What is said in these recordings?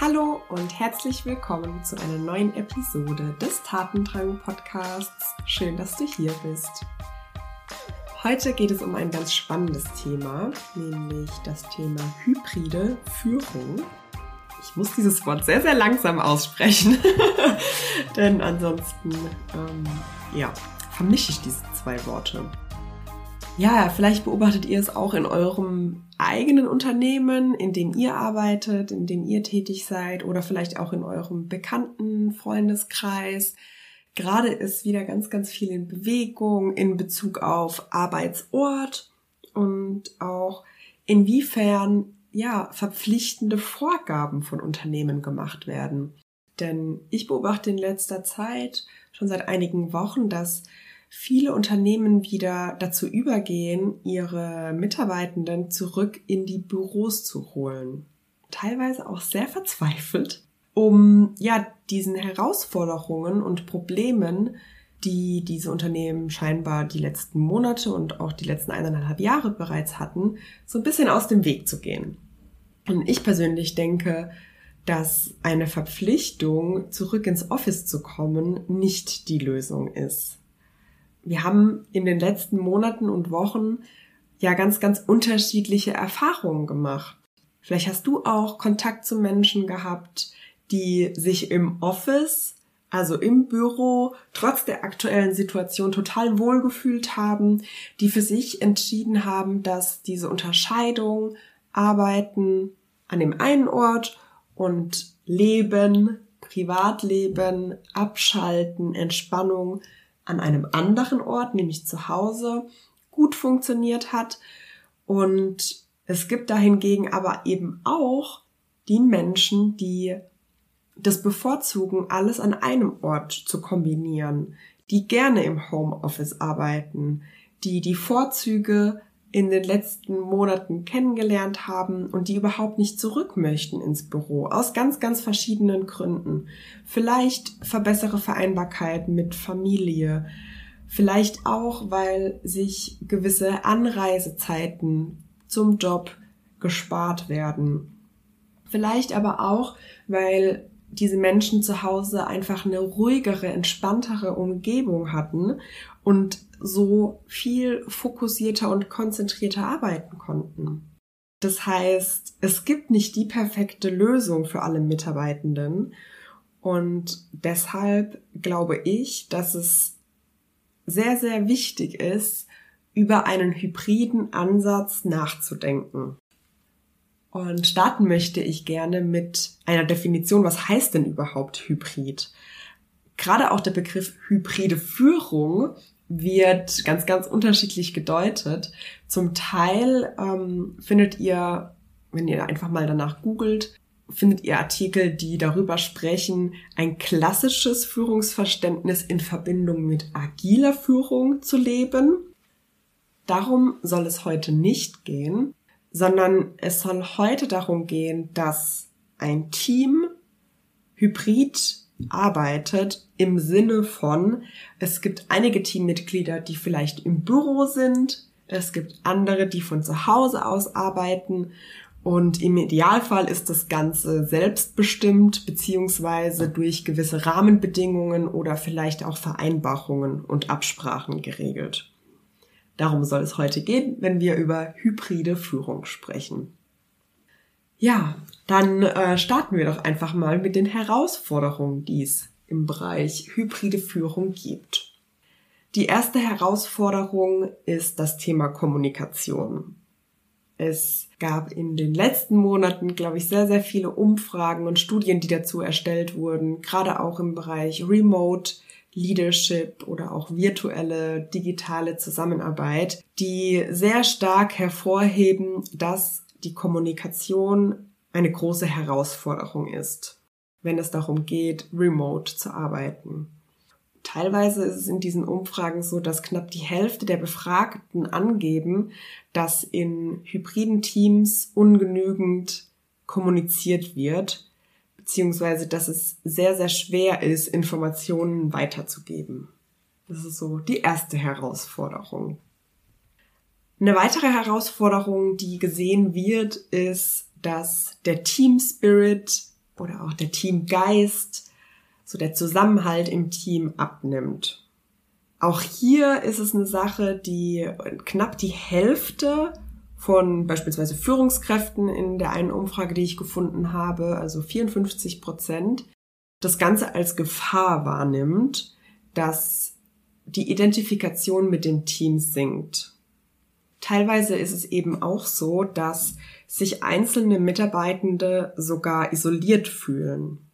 Hallo und herzlich willkommen zu einer neuen Episode des Tatendrang Podcasts. Schön, dass du hier bist. Heute geht es um ein ganz spannendes Thema, nämlich das Thema hybride Führung. Ich muss dieses Wort sehr, sehr langsam aussprechen, denn ansonsten ähm, ja, vermische ich diese zwei Worte. Ja, vielleicht beobachtet ihr es auch in eurem eigenen Unternehmen, in dem ihr arbeitet, in dem ihr tätig seid oder vielleicht auch in eurem bekannten Freundeskreis. Gerade ist wieder ganz, ganz viel in Bewegung in Bezug auf Arbeitsort und auch inwiefern ja verpflichtende Vorgaben von Unternehmen gemacht werden. Denn ich beobachte in letzter Zeit schon seit einigen Wochen, dass viele Unternehmen wieder dazu übergehen, ihre Mitarbeitenden zurück in die Büros zu holen. Teilweise auch sehr verzweifelt, um ja diesen Herausforderungen und Problemen, die diese Unternehmen scheinbar die letzten Monate und auch die letzten eineinhalb Jahre bereits hatten, so ein bisschen aus dem Weg zu gehen. Und ich persönlich denke, dass eine Verpflichtung, zurück ins Office zu kommen, nicht die Lösung ist wir haben in den letzten Monaten und Wochen ja ganz, ganz unterschiedliche Erfahrungen gemacht. Vielleicht hast du auch Kontakt zu Menschen gehabt, die sich im Office, also im Büro, trotz der aktuellen Situation total wohlgefühlt haben, die für sich entschieden haben, dass diese Unterscheidung Arbeiten an dem einen Ort und Leben, Privatleben, Abschalten, Entspannung an einem anderen Ort, nämlich zu Hause, gut funktioniert hat. Und es gibt dahingegen aber eben auch die Menschen, die das bevorzugen, alles an einem Ort zu kombinieren, die gerne im Homeoffice arbeiten, die die Vorzüge in den letzten Monaten kennengelernt haben und die überhaupt nicht zurück möchten ins Büro, aus ganz, ganz verschiedenen Gründen. Vielleicht verbessere Vereinbarkeit mit Familie, vielleicht auch, weil sich gewisse Anreisezeiten zum Job gespart werden. Vielleicht aber auch, weil diese Menschen zu Hause einfach eine ruhigere, entspanntere Umgebung hatten und so viel fokussierter und konzentrierter arbeiten konnten. Das heißt, es gibt nicht die perfekte Lösung für alle Mitarbeitenden und deshalb glaube ich, dass es sehr, sehr wichtig ist, über einen hybriden Ansatz nachzudenken. Und starten möchte ich gerne mit einer Definition, was heißt denn überhaupt Hybrid? Gerade auch der Begriff hybride Führung wird ganz, ganz unterschiedlich gedeutet. Zum Teil ähm, findet ihr, wenn ihr einfach mal danach googelt, findet ihr Artikel, die darüber sprechen, ein klassisches Führungsverständnis in Verbindung mit agiler Führung zu leben. Darum soll es heute nicht gehen, sondern es soll heute darum gehen, dass ein Team hybrid arbeitet im Sinne von, es gibt einige Teammitglieder, die vielleicht im Büro sind, es gibt andere, die von zu Hause aus arbeiten und im Idealfall ist das Ganze selbstbestimmt beziehungsweise durch gewisse Rahmenbedingungen oder vielleicht auch Vereinbarungen und Absprachen geregelt. Darum soll es heute gehen, wenn wir über hybride Führung sprechen. Ja, dann äh, starten wir doch einfach mal mit den Herausforderungen, die es im Bereich hybride Führung gibt. Die erste Herausforderung ist das Thema Kommunikation. Es gab in den letzten Monaten, glaube ich, sehr, sehr viele Umfragen und Studien, die dazu erstellt wurden, gerade auch im Bereich Remote Leadership oder auch virtuelle digitale Zusammenarbeit, die sehr stark hervorheben, dass die Kommunikation eine große Herausforderung ist, wenn es darum geht, remote zu arbeiten. Teilweise ist es in diesen Umfragen so, dass knapp die Hälfte der Befragten angeben, dass in hybriden Teams ungenügend kommuniziert wird, beziehungsweise dass es sehr, sehr schwer ist, Informationen weiterzugeben. Das ist so die erste Herausforderung. Eine weitere Herausforderung, die gesehen wird, ist, dass der Team Spirit oder auch der Teamgeist, so der Zusammenhalt im Team abnimmt. Auch hier ist es eine Sache, die knapp die Hälfte von beispielsweise Führungskräften in der einen Umfrage, die ich gefunden habe, also 54 Prozent, das Ganze als Gefahr wahrnimmt, dass die Identifikation mit dem Team sinkt. Teilweise ist es eben auch so, dass sich einzelne Mitarbeitende sogar isoliert fühlen.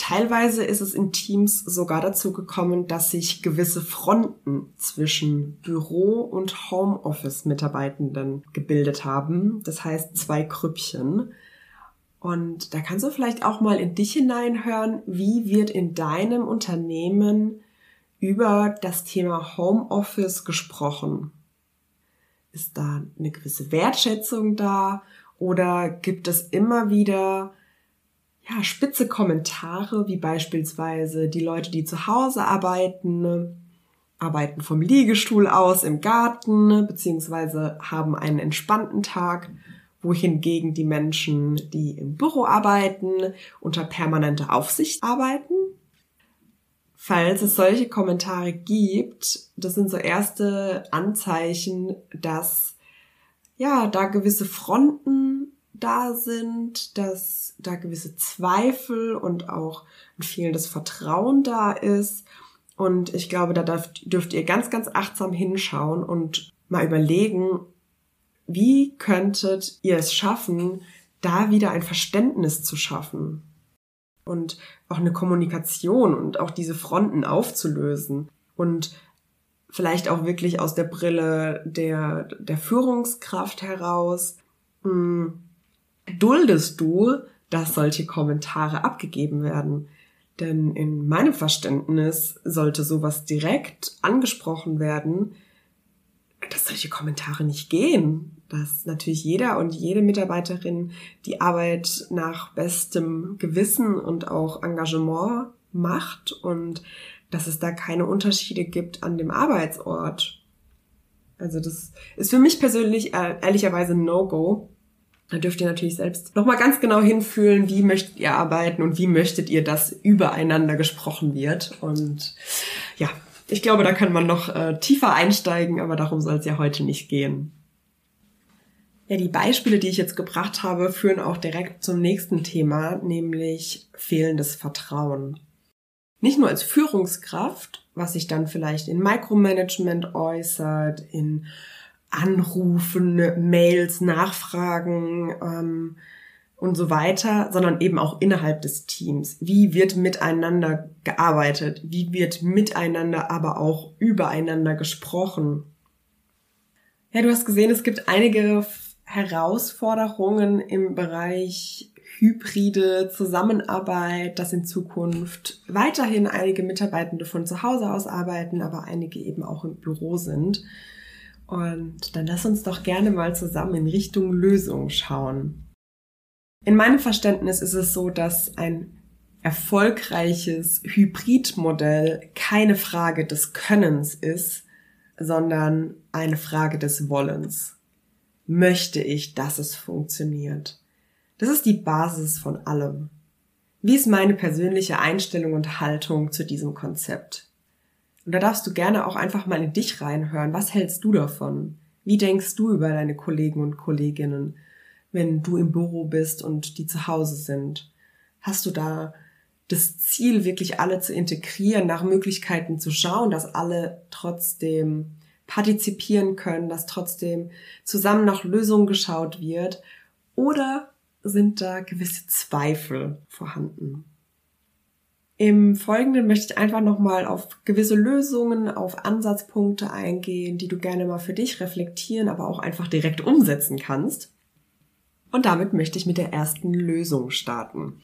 Teilweise ist es in Teams sogar dazu gekommen, dass sich gewisse Fronten zwischen Büro- und Homeoffice-Mitarbeitenden gebildet haben. Das heißt zwei Krüppchen. Und da kannst du vielleicht auch mal in dich hineinhören, wie wird in deinem Unternehmen über das Thema Homeoffice gesprochen? Ist da eine gewisse Wertschätzung da oder gibt es immer wieder ja, spitze Kommentare, wie beispielsweise die Leute, die zu Hause arbeiten, ne, arbeiten vom Liegestuhl aus im Garten, ne, beziehungsweise haben einen entspannten Tag, wohingegen die Menschen, die im Büro arbeiten, unter permanenter Aufsicht arbeiten. Falls es solche Kommentare gibt, das sind so erste Anzeichen, dass ja, da gewisse Fronten da sind, dass da gewisse Zweifel und auch ein fehlendes Vertrauen da ist. Und ich glaube, da dürft, dürft ihr ganz, ganz achtsam hinschauen und mal überlegen, wie könntet ihr es schaffen, da wieder ein Verständnis zu schaffen und auch eine Kommunikation und auch diese Fronten aufzulösen und vielleicht auch wirklich aus der Brille der, der Führungskraft heraus mh, hm, duldest du, dass solche Kommentare abgegeben werden? Denn in meinem Verständnis sollte sowas direkt angesprochen werden, dass solche Kommentare nicht gehen. Dass natürlich jeder und jede Mitarbeiterin die Arbeit nach bestem Gewissen und auch Engagement macht und dass es da keine Unterschiede gibt an dem Arbeitsort. Also das ist für mich persönlich äh, ehrlicherweise ein No-Go. Da dürft ihr natürlich selbst nochmal ganz genau hinfühlen, wie möchtet ihr arbeiten und wie möchtet ihr, dass übereinander gesprochen wird. Und ja, ich glaube, da kann man noch äh, tiefer einsteigen, aber darum soll es ja heute nicht gehen. Ja, die Beispiele, die ich jetzt gebracht habe, führen auch direkt zum nächsten Thema, nämlich fehlendes Vertrauen. Nicht nur als Führungskraft, was sich dann vielleicht in Micromanagement äußert, in Anrufen, Mails, Nachfragen ähm, und so weiter, sondern eben auch innerhalb des Teams. Wie wird miteinander gearbeitet? Wie wird miteinander, aber auch übereinander gesprochen? Ja, du hast gesehen, es gibt einige Herausforderungen im Bereich hybride Zusammenarbeit, dass in Zukunft weiterhin einige Mitarbeitende von zu Hause aus arbeiten, aber einige eben auch im Büro sind. Und dann lass uns doch gerne mal zusammen in Richtung Lösung schauen. In meinem Verständnis ist es so, dass ein erfolgreiches Hybridmodell keine Frage des Könnens ist, sondern eine Frage des Wollens. Möchte ich, dass es funktioniert? Das ist die Basis von allem. Wie ist meine persönliche Einstellung und Haltung zu diesem Konzept? Und da darfst du gerne auch einfach mal in dich reinhören. Was hältst du davon? Wie denkst du über deine Kollegen und Kolleginnen, wenn du im Büro bist und die zu Hause sind? Hast du da das Ziel, wirklich alle zu integrieren, nach Möglichkeiten zu schauen, dass alle trotzdem partizipieren können, dass trotzdem zusammen nach Lösungen geschaut wird? Oder sind da gewisse Zweifel vorhanden? Im Folgenden möchte ich einfach nochmal auf gewisse Lösungen, auf Ansatzpunkte eingehen, die du gerne mal für dich reflektieren, aber auch einfach direkt umsetzen kannst. Und damit möchte ich mit der ersten Lösung starten.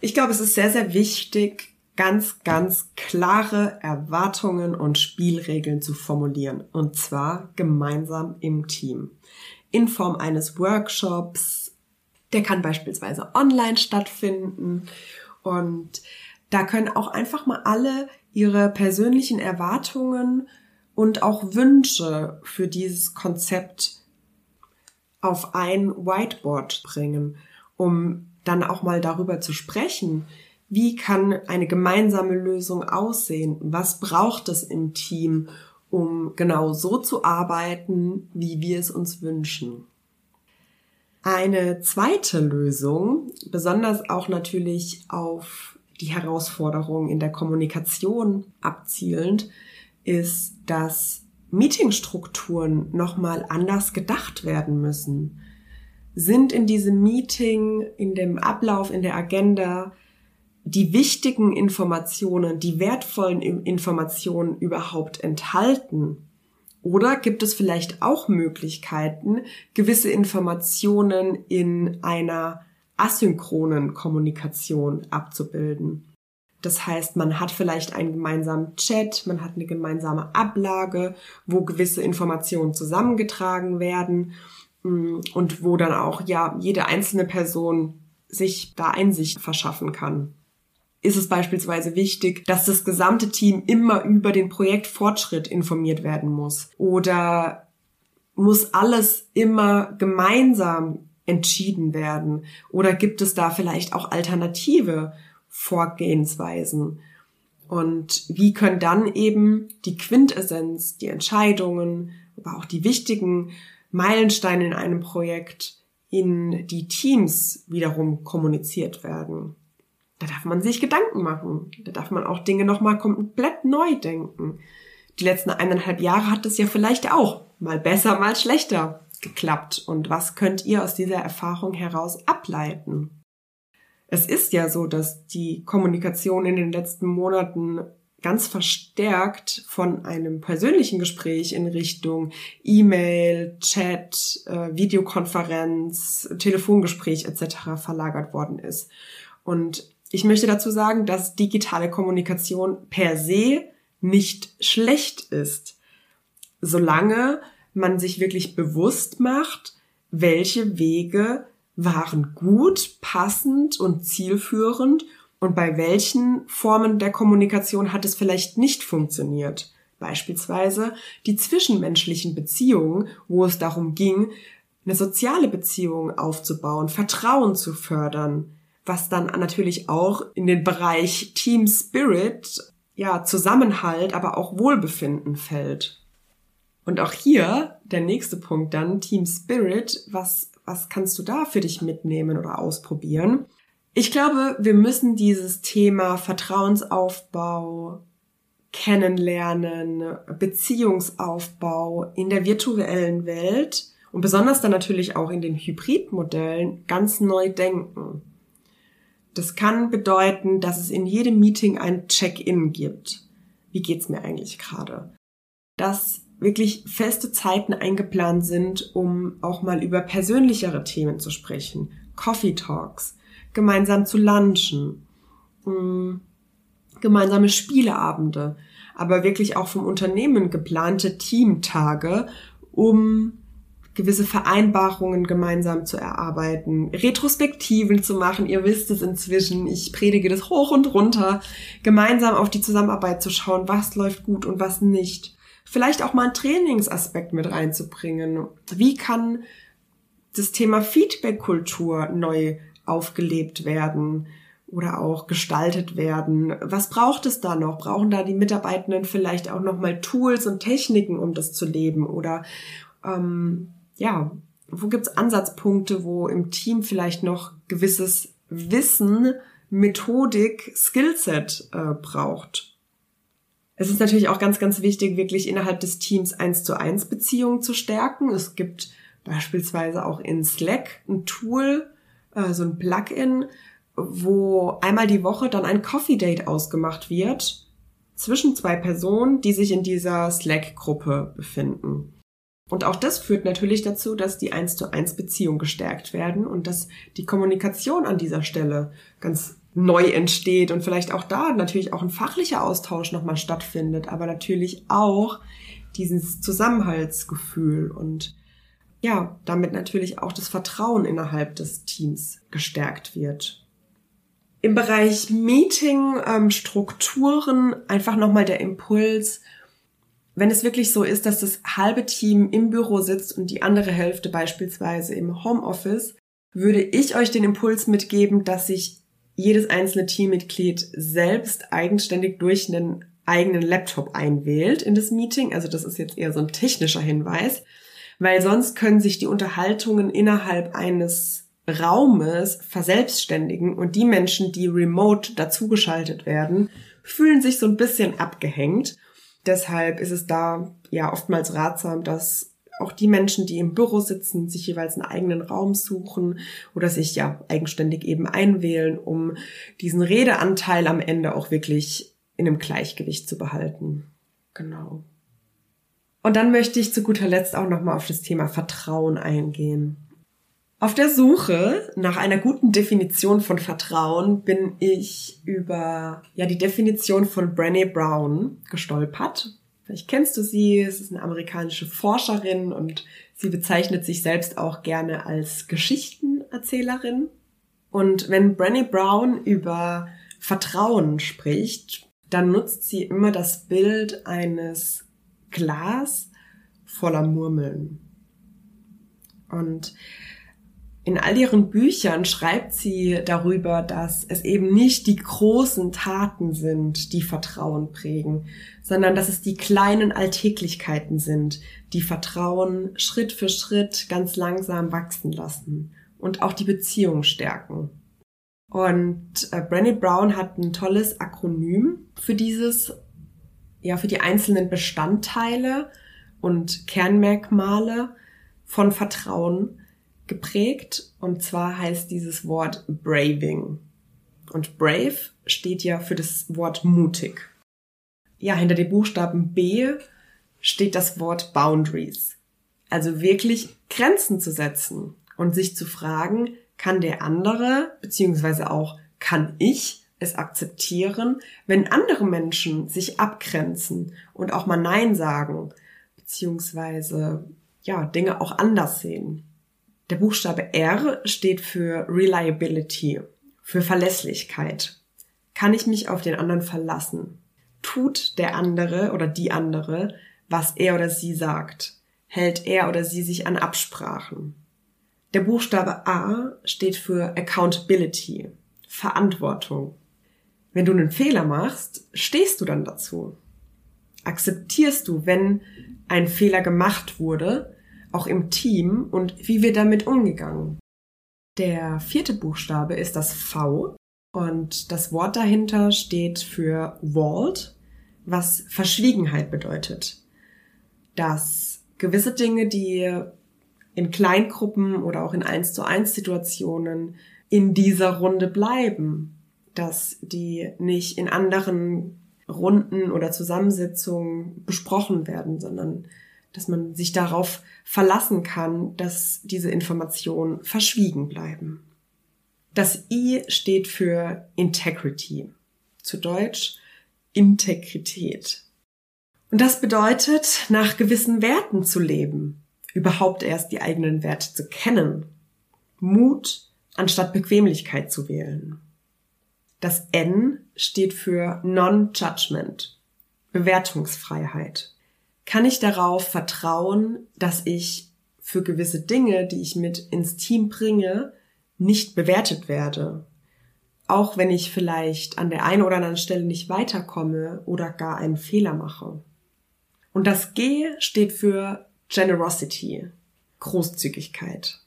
Ich glaube, es ist sehr, sehr wichtig, ganz, ganz klare Erwartungen und Spielregeln zu formulieren. Und zwar gemeinsam im Team. In Form eines Workshops. Der kann beispielsweise online stattfinden. Und da können auch einfach mal alle ihre persönlichen Erwartungen und auch Wünsche für dieses Konzept auf ein Whiteboard bringen. um dann auch mal darüber zu sprechen, wie kann eine gemeinsame Lösung aussehen? Was braucht es im Team, um genau so zu arbeiten, wie wir es uns wünschen? Eine zweite Lösung, besonders auch natürlich auf die Herausforderungen in der Kommunikation abzielend, ist, dass Meetingstrukturen nochmal anders gedacht werden müssen. Sind in diesem Meeting, in dem Ablauf, in der Agenda die wichtigen Informationen, die wertvollen Informationen überhaupt enthalten? Oder gibt es vielleicht auch Möglichkeiten, gewisse Informationen in einer asynchronen Kommunikation abzubilden? Das heißt, man hat vielleicht einen gemeinsamen Chat, man hat eine gemeinsame Ablage, wo gewisse Informationen zusammengetragen werden mm, und wo dann auch ja jede einzelne Person sich da Einsicht verschaffen kann ist es beispielsweise wichtig, dass das gesamte Team immer über den Projektfortschritt informiert werden muss? Oder muss alles immer gemeinsam entschieden werden? Oder gibt es da vielleicht auch alternative Vorgehensweisen? Und wie können dann eben die Quintessenz, die Entscheidungen, aber auch die wichtigen Meilensteine in einem Projekt in die Teams wiederum kommuniziert werden? Da darf man sich Gedanken machen. Da darf man auch Dinge nochmal komplett neu denken. Die letzten eineinhalb Jahre hat es ja vielleicht auch mal besser, mal schlechter geklappt. Und was könnt ihr aus dieser Erfahrung heraus ableiten? Es ist ja so, dass die Kommunikation in den letzten Monaten ganz verstärkt von einem persönlichen Gespräch in Richtung E-Mail, Chat, äh, Videokonferenz, Telefongespräch etc. verlagert worden ist. Und ich möchte dazu sagen, dass digitale Kommunikation per se nicht schlecht ist, solange man sich wirklich bewusst macht, welche Wege waren gut, passend und zielführend und bei welchen Formen der Kommunikation hat es vielleicht nicht funktioniert. Beispielsweise die zwischenmenschlichen Beziehungen, wo es darum ging, eine soziale Beziehung aufzubauen, Vertrauen zu fördern, was dann natürlich auch in den Bereich Team Spirit, ja, Zusammenhalt, aber auch Wohlbefinden fällt. Und auch hier der nächste Punkt dann, Team Spirit, was, was kannst du da für dich mitnehmen oder ausprobieren? Ich glaube, wir müssen dieses Thema Vertrauensaufbau, Kennenlernen, Beziehungsaufbau in der virtuellen Welt und besonders dann natürlich auch in den Hybridmodellen ganz neu denken. Das kann bedeuten, dass es in jedem Meeting ein Check-in gibt. Wie geht's mir eigentlich gerade? Dass wirklich feste Zeiten eingeplant sind, um auch mal über persönlichere Themen zu sprechen. Coffee Talks, gemeinsam zu lunchen, mm, gemeinsame Spieleabende, aber wirklich auch vom Unternehmen geplante Teamtage, um gewisse Vereinbarungen gemeinsam zu erarbeiten, Retrospektiven zu machen. Ihr wisst es inzwischen, ich predige das hoch und runter, gemeinsam auf die Zusammenarbeit zu schauen, was läuft gut und was nicht. Vielleicht auch mal einen Trainingsaspekt mit reinzubringen. Wie kann das Thema Feedback-Kultur neu aufgelebt werden? oder auch gestaltet werden. Was braucht es da noch? Brauchen da die Mitarbeitenden vielleicht auch noch mal Tools und Techniken, um das zu leben? Oder ähm, ja, wo gibt's Ansatzpunkte, wo im Team vielleicht noch gewisses Wissen, Methodik, Skillset äh, braucht? Es ist natürlich auch ganz, ganz wichtig, wirklich innerhalb des Teams eins zu eins Beziehungen zu stärken. Es gibt beispielsweise auch in Slack ein Tool, äh, so ein Plugin, wo einmal die Woche dann ein Coffee Date ausgemacht wird zwischen zwei Personen, die sich in dieser Slack-Gruppe befinden. Und auch das führt natürlich dazu, dass die 1 zu 1 Beziehung gestärkt werden und dass die Kommunikation an dieser Stelle ganz neu entsteht und vielleicht auch da natürlich auch ein fachlicher Austausch nochmal stattfindet, aber natürlich auch dieses Zusammenhaltsgefühl und ja, damit natürlich auch das Vertrauen innerhalb des Teams gestärkt wird. Im Bereich Meeting, ähm, Strukturen einfach nochmal der Impuls, wenn es wirklich so ist, dass das halbe Team im Büro sitzt und die andere Hälfte beispielsweise im Homeoffice, würde ich euch den Impuls mitgeben, dass sich jedes einzelne Teammitglied selbst eigenständig durch einen eigenen Laptop einwählt in das Meeting. Also das ist jetzt eher so ein technischer Hinweis, weil sonst können sich die Unterhaltungen innerhalb eines Raumes verselbstständigen und die Menschen, die remote dazugeschaltet werden, fühlen sich so ein bisschen abgehängt. Deshalb ist es da ja oftmals ratsam, dass auch die Menschen, die im Büro sitzen, sich jeweils einen eigenen Raum suchen oder sich ja eigenständig eben einwählen, um diesen Redeanteil am Ende auch wirklich in einem Gleichgewicht zu behalten. Genau. Und dann möchte ich zu guter Letzt auch nochmal auf das Thema Vertrauen eingehen. Auf der Suche nach einer guten Definition von Vertrauen bin ich über ja die Definition von Brené Brown gestolpert. Vielleicht kennst du sie, es ist eine amerikanische Forscherin und sie bezeichnet sich selbst auch gerne als Geschichtenerzählerin. Und wenn Brené Brown über Vertrauen spricht, dann nutzt sie immer das Bild eines Glas voller Murmeln. Und in all ihren Büchern schreibt sie darüber, dass es eben nicht die großen Taten sind, die Vertrauen prägen, sondern dass es die kleinen Alltäglichkeiten sind, die Vertrauen Schritt für Schritt ganz langsam wachsen lassen und auch die Beziehung stärken. Und äh, Brené Brown hat ein tolles Akronym für dieses, ja, für die einzelnen Bestandteile und Kernmerkmale von Vertrauen geprägt. Und zwar heißt dieses Wort Braving. Und Brave steht ja für das Wort mutig. Ja, hinter dem Buchstaben B steht das Wort Boundaries. Also wirklich Grenzen zu setzen und sich zu fragen, kann der andere, beziehungsweise auch kann ich es akzeptieren, wenn andere Menschen sich abgrenzen und auch mal Nein sagen, beziehungsweise ja, Dinge auch anders sehen. Der Buchstabe R steht für Reliability, für Verlässlichkeit. Kann ich mich auf den anderen verlassen? Tut der andere oder die andere, was er oder sie sagt? Hält er oder sie sich an Absprachen? Der Buchstabe A steht für Accountability, Verantwortung. Wenn du einen Fehler machst, stehst du dann dazu. Akzeptierst du, wenn ein Fehler gemacht wurde, auch im Team und wie wir damit umgegangen. Der vierte Buchstabe ist das V und das Wort dahinter steht für Vault, was Verschwiegenheit bedeutet. Dass gewisse Dinge, die in Kleingruppen oder auch in 1 zu 1 Situationen in dieser Runde bleiben, dass die nicht in anderen Runden oder Zusammensetzungen besprochen werden, sondern dass man sich darauf verlassen kann, dass diese Informationen verschwiegen bleiben. Das I steht für Integrity, zu Deutsch Integrität. Und das bedeutet, nach gewissen Werten zu leben, überhaupt erst die eigenen Werte zu kennen, Mut anstatt Bequemlichkeit zu wählen. Das N steht für Non-Judgment, Bewertungsfreiheit kann ich darauf vertrauen, dass ich für gewisse Dinge, die ich mit ins Team bringe, nicht bewertet werde. Auch wenn ich vielleicht an der einen oder anderen Stelle nicht weiterkomme oder gar einen Fehler mache. Und das G steht für Generosity, Großzügigkeit.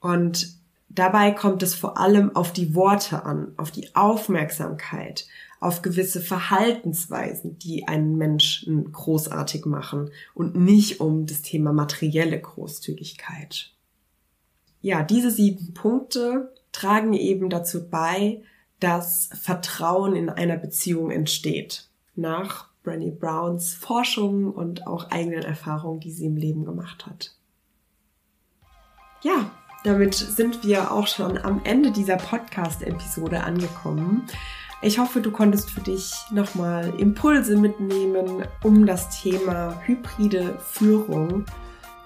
Und dabei kommt es vor allem auf die Worte an, auf die Aufmerksamkeit, auf gewisse Verhaltensweisen, die einen Menschen großartig machen und nicht um das Thema materielle Großzügigkeit. Ja, diese sieben Punkte tragen eben dazu bei, dass Vertrauen in einer Beziehung entsteht. Nach Brené Browns Forschung und auch eigenen Erfahrungen, die sie im Leben gemacht hat. Ja, damit sind wir auch schon am Ende dieser Podcast-Episode angekommen. Ich hoffe, du konntest für dich nochmal Impulse mitnehmen, um das Thema hybride Führung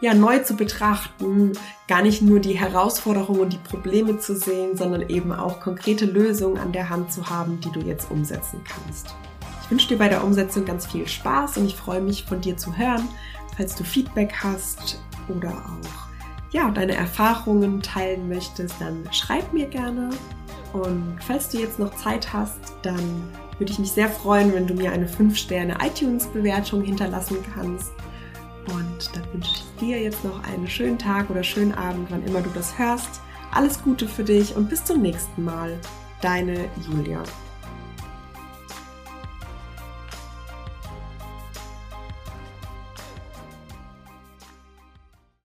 ja neu zu betrachten, gar nicht nur die Herausforderungen und die Probleme zu sehen, sondern eben auch konkrete Lösungen an der Hand zu haben, die du jetzt umsetzen kannst. Ich wünsche dir bei der Umsetzung ganz viel Spaß und ich freue mich von dir zu hören, falls du Feedback hast oder auch ja, deine Erfahrungen teilen möchtest, dann schreib mir gerne. Und falls du jetzt noch Zeit hast, dann würde ich mich sehr freuen, wenn du mir eine 5-Sterne iTunes-Bewertung hinterlassen kannst. Und dann wünsche ich dir jetzt noch einen schönen Tag oder schönen Abend, wann immer du das hörst. Alles Gute für dich und bis zum nächsten Mal. Deine Julia.